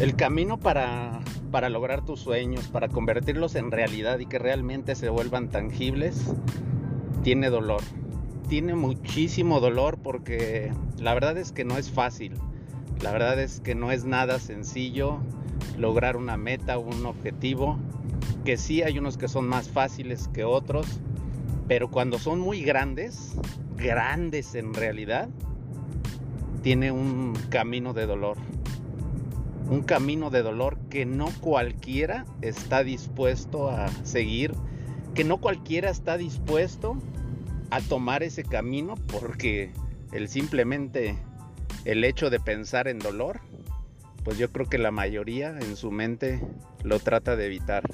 El camino para, para lograr tus sueños, para convertirlos en realidad y que realmente se vuelvan tangibles, tiene dolor. Tiene muchísimo dolor porque la verdad es que no es fácil. La verdad es que no es nada sencillo lograr una meta, un objetivo, que sí hay unos que son más fáciles que otros, pero cuando son muy grandes, grandes en realidad, tiene un camino de dolor un camino de dolor que no cualquiera está dispuesto a seguir, que no cualquiera está dispuesto a tomar ese camino porque el simplemente el hecho de pensar en dolor, pues yo creo que la mayoría en su mente lo trata de evitar.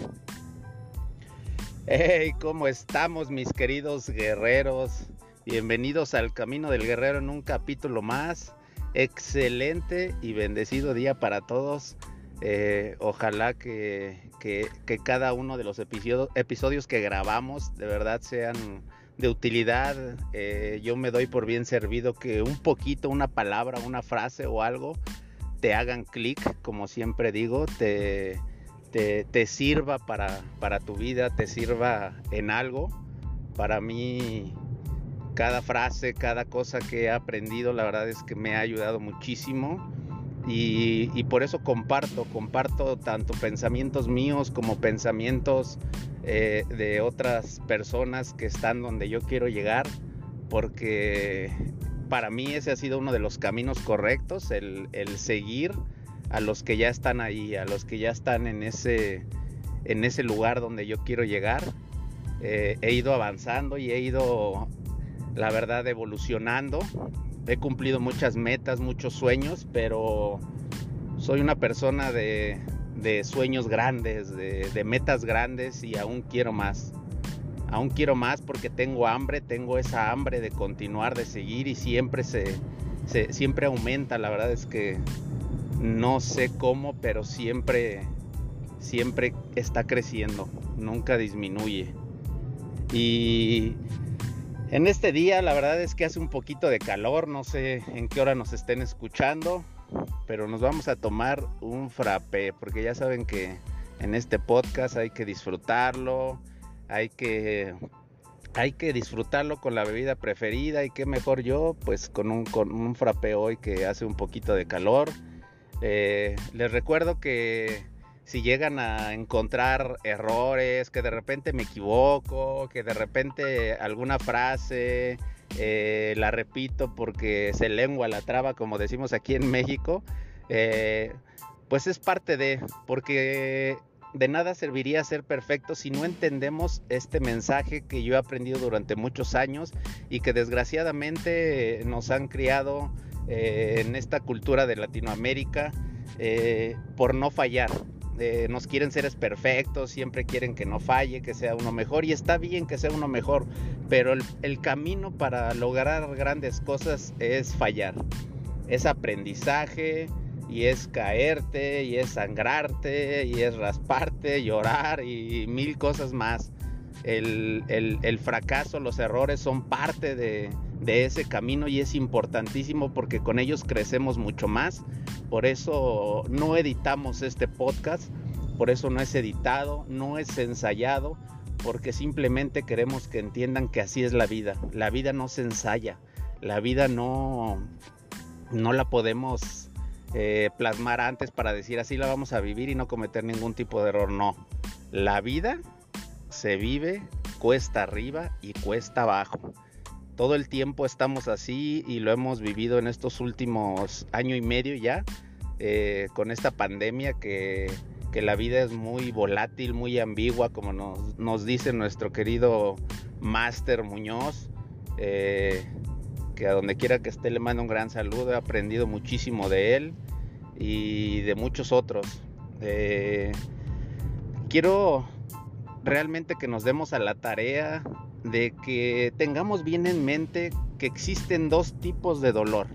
Hey, ¿cómo estamos mis queridos guerreros? Bienvenidos al Camino del Guerrero en un capítulo más excelente y bendecido día para todos. Eh, ojalá que, cada uno de los episodios, que grabamos de verdad sean de utilidad. Eh, yo me doy por bien servido que un poquito, una palabra, una frase o algo te hagan clic, como siempre digo, te, sirva para tu vida, te sirva en algo. Para mí cada frase, cada cosa que he aprendido, la verdad es que me ha ayudado muchísimo. Y, por eso comparto, comparto tanto pensamientos míos como pensamientos eh, de otras personas que están donde yo quiero llegar, porque para mí ese ha sido uno de los caminos correctos, el, seguir a los que ya están ahí, a los que ya están en ese, en ese lugar donde yo quiero llegar. Eh, he ido avanzando y he ido la verdad evolucionando. He cumplido muchas metas, muchos sueños, pero soy una persona de, sueños grandes, de, metas grandes y aún quiero más. Aún quiero más porque tengo hambre, tengo esa hambre de continuar, de seguir y siempre se, siempre aumenta. La verdad es que no sé cómo, pero siempre siempre está creciendo, nunca disminuye. Y en este día la verdad es que hace un poquito de calor, no sé en qué hora nos estén escuchando, pero nos vamos a tomar un frappé, porque ya saben que en este podcast hay que disfrutarlo, hay que hay que disfrutarlo con la bebida preferida y qué mejor yo pues con un, con un frappé hoy que hace un poquito de calor. Eh, les recuerdo que si llegan a encontrar errores, que de repente me equivoco, que de repente alguna frase eh, la repito porque se lengua la traba, como decimos aquí en México, eh, pues es parte de, porque de nada serviría ser perfecto si no entendemos este mensaje que yo he aprendido durante muchos años y que desgraciadamente nos han criado eh, en esta cultura de Latinoamérica por no fallar, nos quieren seres perfectos, siempre quieren que no falle, que sea uno mejor y está bien que sea uno mejor, pero el, camino para lograr grandes cosas es fallar, es aprendizaje y es caerte y es sangrarte y es rasparte, llorar y mil cosas más. el fracaso, los errores son parte de, de ese camino y es importantísimo porque con ellos crecemos mucho más. Por eso no editamos este podcast, por eso no es editado, no es ensayado, porque simplemente queremos que entiendan que así es la vida. La vida no se ensaya, la vida no, no la podemos eh, plasmar antes para decir así la vamos a vivir y no cometer ningún tipo de error. No, la vida se vive cuesta arriba y cuesta abajo todo el tiempo estamos así y lo hemos vivido en estos últimos año y medio ya eh, con esta pandemia que, la vida es muy volátil, muy ambigua, como nos, dice nuestro querido Master Muñoz, eh, que a donde quiera que esté le mando un gran saludo, he aprendido muchísimo de él y de muchos otros. Eh, quiero realmente que nos demos a la tarea de que tengamos bien en mente que existen dos tipos de dolor.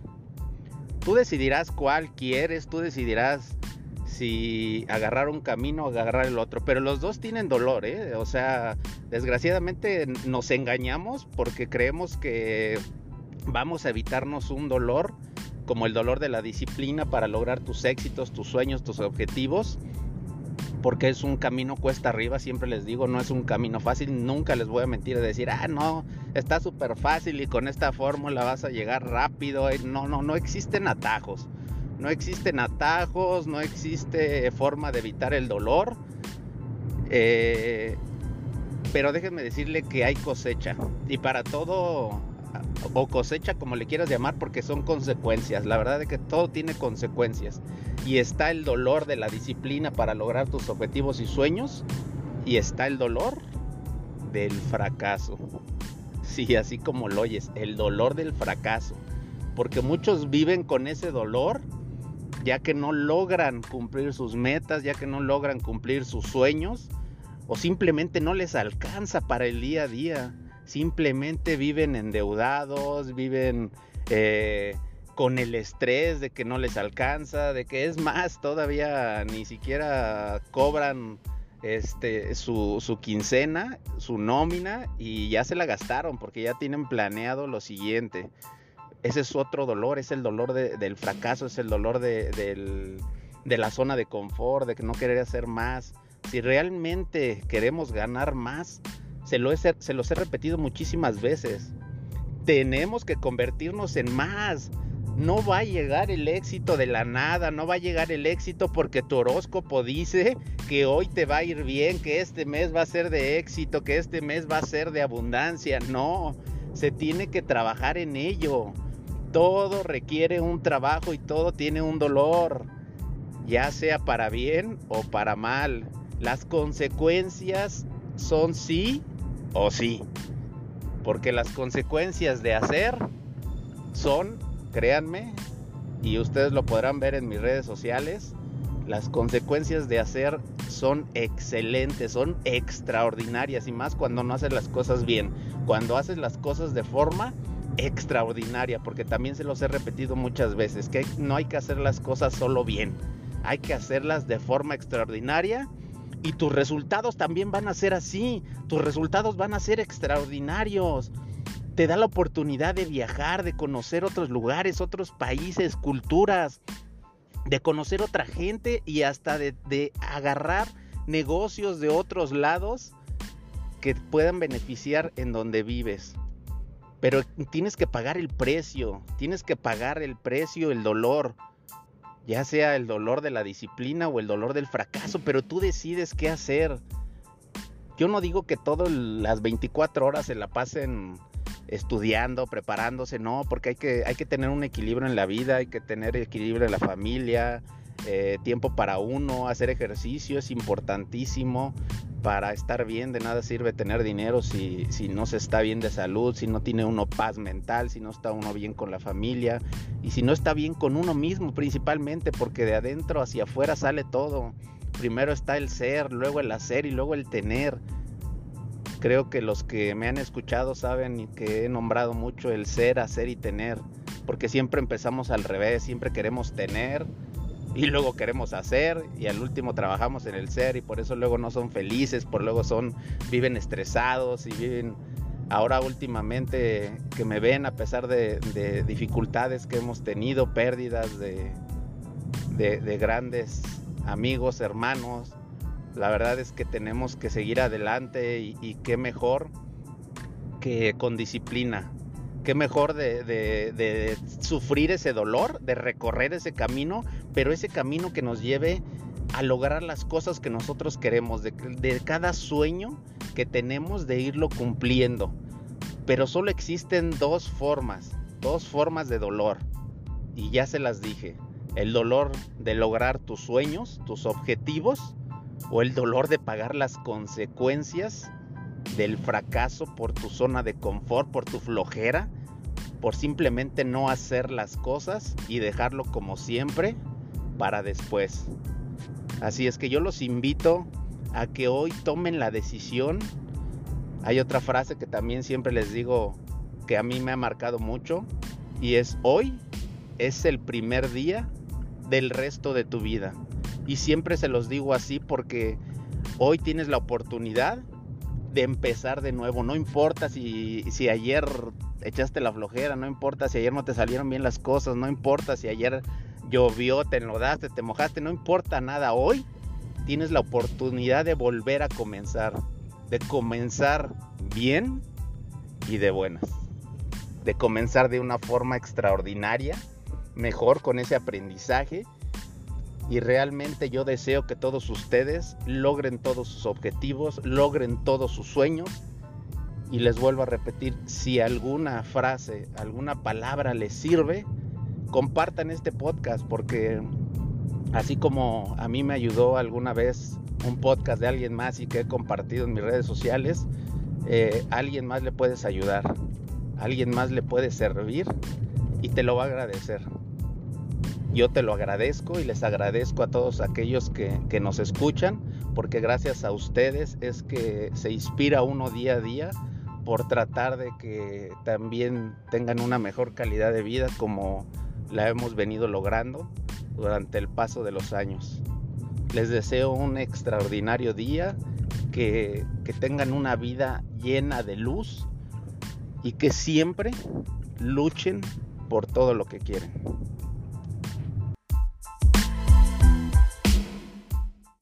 Tú decidirás cuál quieres, tú decidirás si agarrar un camino o agarrar el otro, pero los dos tienen dolor, ¿eh? O sea, desgraciadamente nos engañamos porque creemos que vamos a evitarnos un dolor como el dolor de la disciplina para lograr tus éxitos, tus sueños, tus objetivos, porque es un camino cuesta arriba, siempre les digo, no es un camino fácil, nunca les voy a mentir de decir, ah, no, está súper fácil y con esta fórmula vas a llegar rápido, no, no, no existen atajos, no existen atajos, no existe forma de evitar el dolor, eh, pero déjenme decirle que hay cosecha y para todo o cosecha como le quieras llamar porque son consecuencias. La verdad es que todo tiene consecuencias. Y está el dolor de la disciplina para lograr tus objetivos y sueños. Y está el dolor del fracaso. Sí, así como lo oyes, el dolor del fracaso. Porque muchos viven con ese dolor ya que no logran cumplir sus metas, ya que no logran cumplir sus sueños o simplemente no les alcanza para el día a día simplemente viven endeudados, viven eh, con el estrés de que no les alcanza, de que es más, todavía ni siquiera cobran este, su, su, quincena, su nómina y ya se la gastaron porque ya tienen planeado lo siguiente. Ese es otro dolor, es el dolor del fracaso, es el dolor de, de la zona de confort, de que no querer hacer más. Si realmente queremos ganar más, se, lo se los he repetido muchísimas veces. Tenemos que convertirnos en más. No va a llegar el éxito de la nada, no va a llegar el éxito porque tu horóscopo dice que hoy te va a ir bien, que este mes va a ser de éxito, que este mes va a ser de abundancia. No, se tiene que trabajar en ello. Todo requiere un trabajo y todo tiene un dolor, ya sea para bien o para mal. Las consecuencias son sí o sí. Porque las consecuencias de hacer son, créanme, y ustedes lo podrán ver en mis redes sociales, las consecuencias de hacer son excelentes, son extraordinarias y más cuando no haces las cosas bien, cuando haces las cosas de forma extraordinaria, porque también se los he repetido muchas veces, que no hay que hacer las cosas solo bien, hay que hacerlas de forma extraordinaria y tus resultados también van a ser así. Tus resultados van a ser extraordinarios. Te da la oportunidad de viajar, de conocer otros lugares, otros países, culturas, de conocer otra gente y hasta de, agarrar negocios de otros lados que puedan beneficiar en donde vives. Pero tienes que pagar el precio, tienes que pagar el precio, el dolor, ya sea el dolor de la disciplina o el dolor del fracaso, pero tú decides qué hacer. Yo no digo que todas las 24 horas se la pasen estudiando, preparándose, no, porque hay que, hay que tener un equilibrio en la vida, hay que tener equilibrio en la familia, eh, tiempo para uno, hacer ejercicio es importantísimo, para estar bien, de nada sirve tener dinero si, si no se está bien de salud, si no tiene uno paz mental, si no está uno bien con la familia y si no está bien con uno mismo principalmente, porque de adentro hacia afuera sale todo. Primero está el ser, luego el hacer y luego el tener. Creo que los que me han escuchado saben que he nombrado mucho el ser, hacer y tener, porque siempre empezamos al revés, siempre queremos tener y luego queremos hacer y al último trabajamos en el ser y por eso luego no son felices, por luego son viven estresados y viven ahora últimamente que me ven a pesar de, dificultades que hemos tenido, pérdidas de, de, grandes amigos, hermanos, la verdad es que tenemos que seguir adelante y, y qué mejor que con disciplina, qué mejor de, sufrir ese dolor, de recorrer ese camino, pero ese camino que nos lleve a lograr las cosas que nosotros queremos, de, de cada sueño que tenemos de irlo cumpliendo. Pero solo existen dos formas, dos formas de dolor. Y ya se las dije. El dolor de lograr tus sueños, tus objetivos, o el dolor de pagar las consecuencias del fracaso por tu zona de confort, por tu flojera, por simplemente no hacer las cosas y dejarlo como siempre para después. Así es que yo los invito a que hoy tomen la decisión. Hay otra frase que también siempre les digo que a mí me ha marcado mucho y es hoy es el primer día del resto de tu vida. Y siempre se los digo así porque hoy tienes la oportunidad de empezar de nuevo. No importa si, si ayer echaste la flojera, no importa si ayer no te salieron bien las cosas, no importa si ayer llovió, te enlodaste, te mojaste, no importa nada. Hoy tienes la oportunidad de volver a comenzar, de comenzar bien y de buenas, de comenzar de una forma extraordinaria, mejor con ese aprendizaje. Y realmente yo deseo que todos ustedes logren todos sus objetivos, logren todos sus sueños. Y les vuelvo a repetir, si alguna frase, alguna palabra les sirve, compartan este podcast porque así como a mí me ayudó alguna vez un podcast de alguien más y que he compartido en mis redes sociales, eh, alguien más le puedes ayudar, alguien más le puede servir y te lo va a agradecer. Yo te lo agradezco y les agradezco a todos aquellos que, que nos escuchan, porque gracias a ustedes es que se inspira uno día a día por tratar de que también tengan una mejor calidad de vida como la hemos venido logrando durante el paso de los años. Les deseo un extraordinario día, que, que tengan una vida llena de luz y que siempre luchen por todo lo que quieren.